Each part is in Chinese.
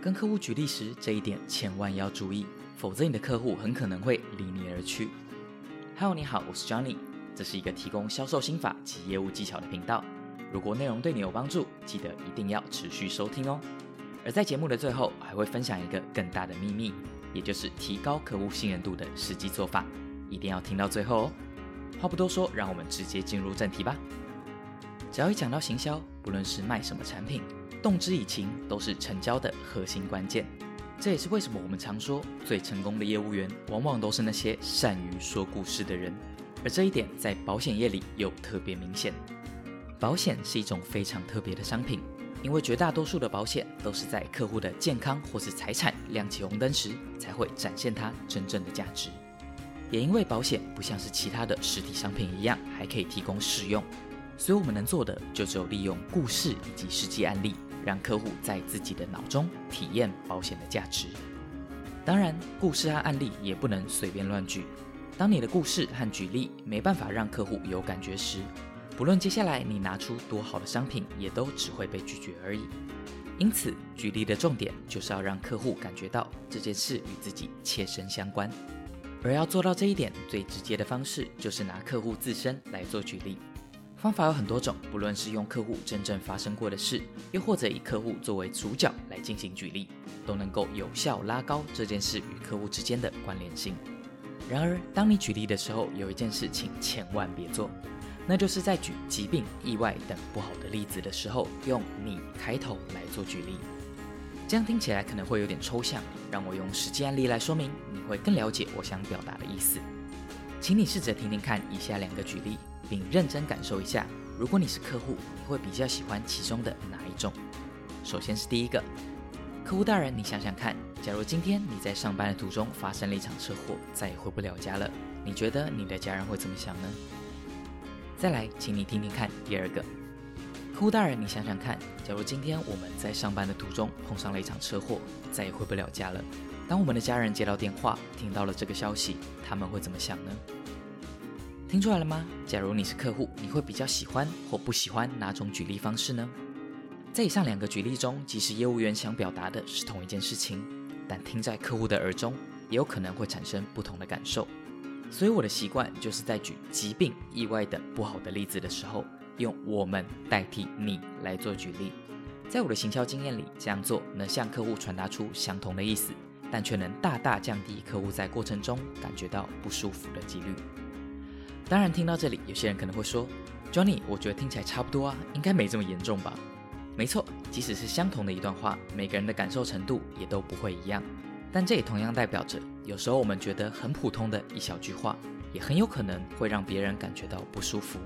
跟客户举例时，这一点千万要注意，否则你的客户很可能会离你而去。Hello，你好，我是 Johnny，这是一个提供销售心法及业务技巧的频道。如果内容对你有帮助，记得一定要持续收听哦。而在节目的最后，还会分享一个更大的秘密，也就是提高客户信任度的实际做法，一定要听到最后哦。话不多说，让我们直接进入正题吧。只要一讲到行销，不论是卖什么产品，动之以情都是成交的核心关键。这也是为什么我们常说，最成功的业务员往往都是那些善于说故事的人。而这一点在保险业里又特别明显。保险是一种非常特别的商品，因为绝大多数的保险都是在客户的健康或是财产亮起红灯时，才会展现它真正的价值。也因为保险不像是其他的实体商品一样，还可以提供试用。所以我们能做的就只有利用故事以及实际案例，让客户在自己的脑中体验保险的价值。当然，故事和案例也不能随便乱举。当你的故事和举例没办法让客户有感觉时，不论接下来你拿出多好的商品，也都只会被拒绝而已。因此，举例的重点就是要让客户感觉到这件事与自己切身相关。而要做到这一点，最直接的方式就是拿客户自身来做举例。方法有很多种，不论是用客户真正发生过的事，又或者以客户作为主角来进行举例，都能够有效拉高这件事与客户之间的关联性。然而，当你举例的时候，有一件事情千万别做，那就是在举疾病、意外等不好的例子的时候，用“你”开头来做举例。这样听起来可能会有点抽象，让我用实际案例来说明，你会更了解我想表达的意思。请你试着听听看以下两个举例。并认真感受一下，如果你是客户，你会比较喜欢其中的哪一种？首先是第一个，客户大人，你想想看，假如今天你在上班的途中发生了一场车祸，再也回不了家了，你觉得你的家人会怎么想呢？再来，请你听听看第二个，客户大人，你想想看，假如今天我们在上班的途中碰上了一场车祸，再也回不了家了，当我们的家人接到电话，听到了这个消息，他们会怎么想呢？听出来了吗？假如你是客户，你会比较喜欢或不喜欢哪种举例方式呢？在以上两个举例中，即使业务员想表达的是同一件事情，但听在客户的耳中，也有可能会产生不同的感受。所以我的习惯就是在举疾病、意外等不好的例子的时候，用“我们”代替“你”来做举例。在我的行销经验里，这样做能向客户传达出相同的意思，但却能大大降低客户在过程中感觉到不舒服的几率。当然，听到这里，有些人可能会说：“Johnny，我觉得听起来差不多啊，应该没这么严重吧？”没错，即使是相同的一段话，每个人的感受程度也都不会一样。但这也同样代表着，有时候我们觉得很普通的一小句话，也很有可能会让别人感觉到不舒服。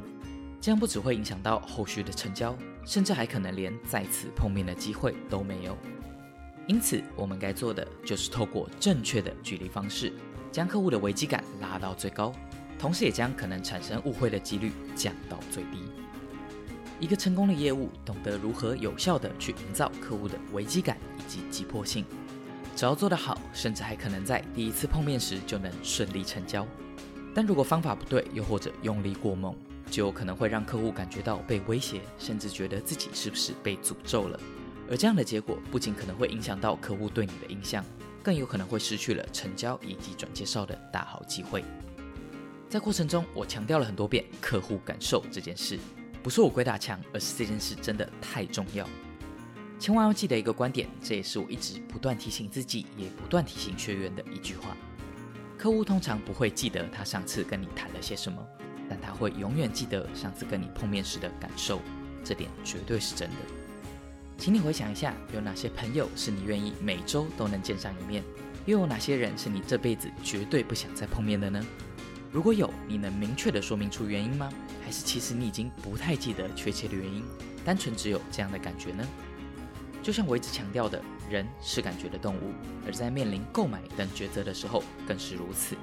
这样不只会影响到后续的成交，甚至还可能连再次碰面的机会都没有。因此，我们该做的就是透过正确的举例方式，将客户的危机感拉到最高。同时，也将可能产生误会的几率降到最低。一个成功的业务懂得如何有效地去营造客户的危机感以及急迫性，只要做得好，甚至还可能在第一次碰面时就能顺利成交。但如果方法不对，又或者用力过猛，就有可能会让客户感觉到被威胁，甚至觉得自己是不是被诅咒了。而这样的结果不仅可能会影响到客户对你的印象，更有可能会失去了成交以及转介绍的大好机会。在过程中，我强调了很多遍客户感受这件事，不是我鬼打墙，而是这件事真的太重要。千万要记得一个观点，这也是我一直不断提醒自己，也不断提醒学员的一句话：客户通常不会记得他上次跟你谈了些什么，但他会永远记得上次跟你碰面时的感受，这点绝对是真的。请你回想一下，有哪些朋友是你愿意每周都能见上一面，又有哪些人是你这辈子绝对不想再碰面的呢？如果有，你能明确的说明出原因吗？还是其实你已经不太记得确切的原因，单纯只有这样的感觉呢？就像我一直强调的，人是感觉的动物，而在面临购买等抉择的时候更是如此。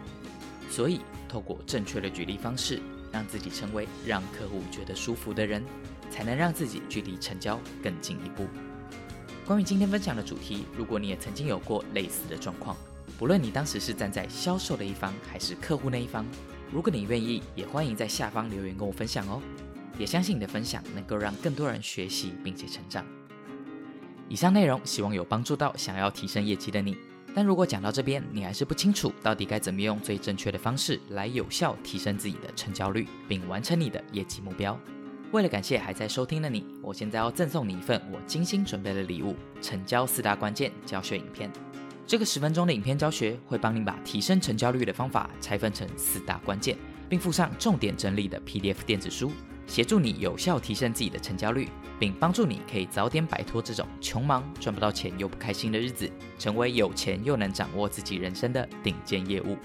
所以，透过正确的举例方式，让自己成为让客户觉得舒服的人，才能让自己距离成交更进一步。关于今天分享的主题，如果你也曾经有过类似的状况。不论你当时是站在销售的一方还是客户那一方，如果你愿意，也欢迎在下方留言跟我分享哦。也相信你的分享能够让更多人学习并且成长。以上内容希望有帮助到想要提升业绩的你。但如果讲到这边，你还是不清楚到底该怎么用最正确的方式来有效提升自己的成交率，并完成你的业绩目标。为了感谢还在收听的你，我现在要赠送你一份我精心准备的礼物——成交四大关键教学影片。这个十分钟的影片教学会帮你把提升成交率的方法拆分成四大关键，并附上重点整理的 PDF 电子书，协助你有效提升自己的成交率，并帮助你可以早点摆脱这种穷忙赚不到钱又不开心的日子，成为有钱又能掌握自己人生的顶尖业务。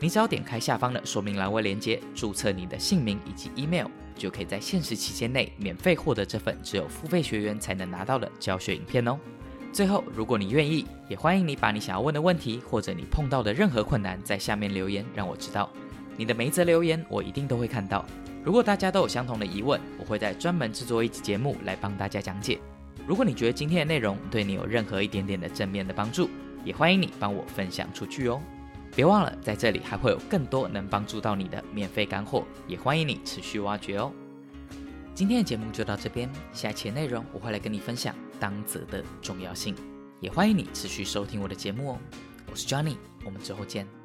你只要点开下方的说明栏位链接，注册你的姓名以及 email，就可以在限时期间内免费获得这份只有付费学员才能拿到的教学影片哦。最后，如果你愿意，也欢迎你把你想要问的问题，或者你碰到的任何困难，在下面留言，让我知道。你的每一则留言，我一定都会看到。如果大家都有相同的疑问，我会在专门制作一集节目来帮大家讲解。如果你觉得今天的内容对你有任何一点点的正面的帮助，也欢迎你帮我分享出去哦。别忘了，在这里还会有更多能帮助到你的免费干货，也欢迎你持续挖掘哦。今天的节目就到这边，下期的内容我会来跟你分享当责的重要性，也欢迎你持续收听我的节目哦。我是 Johnny，我们之后见。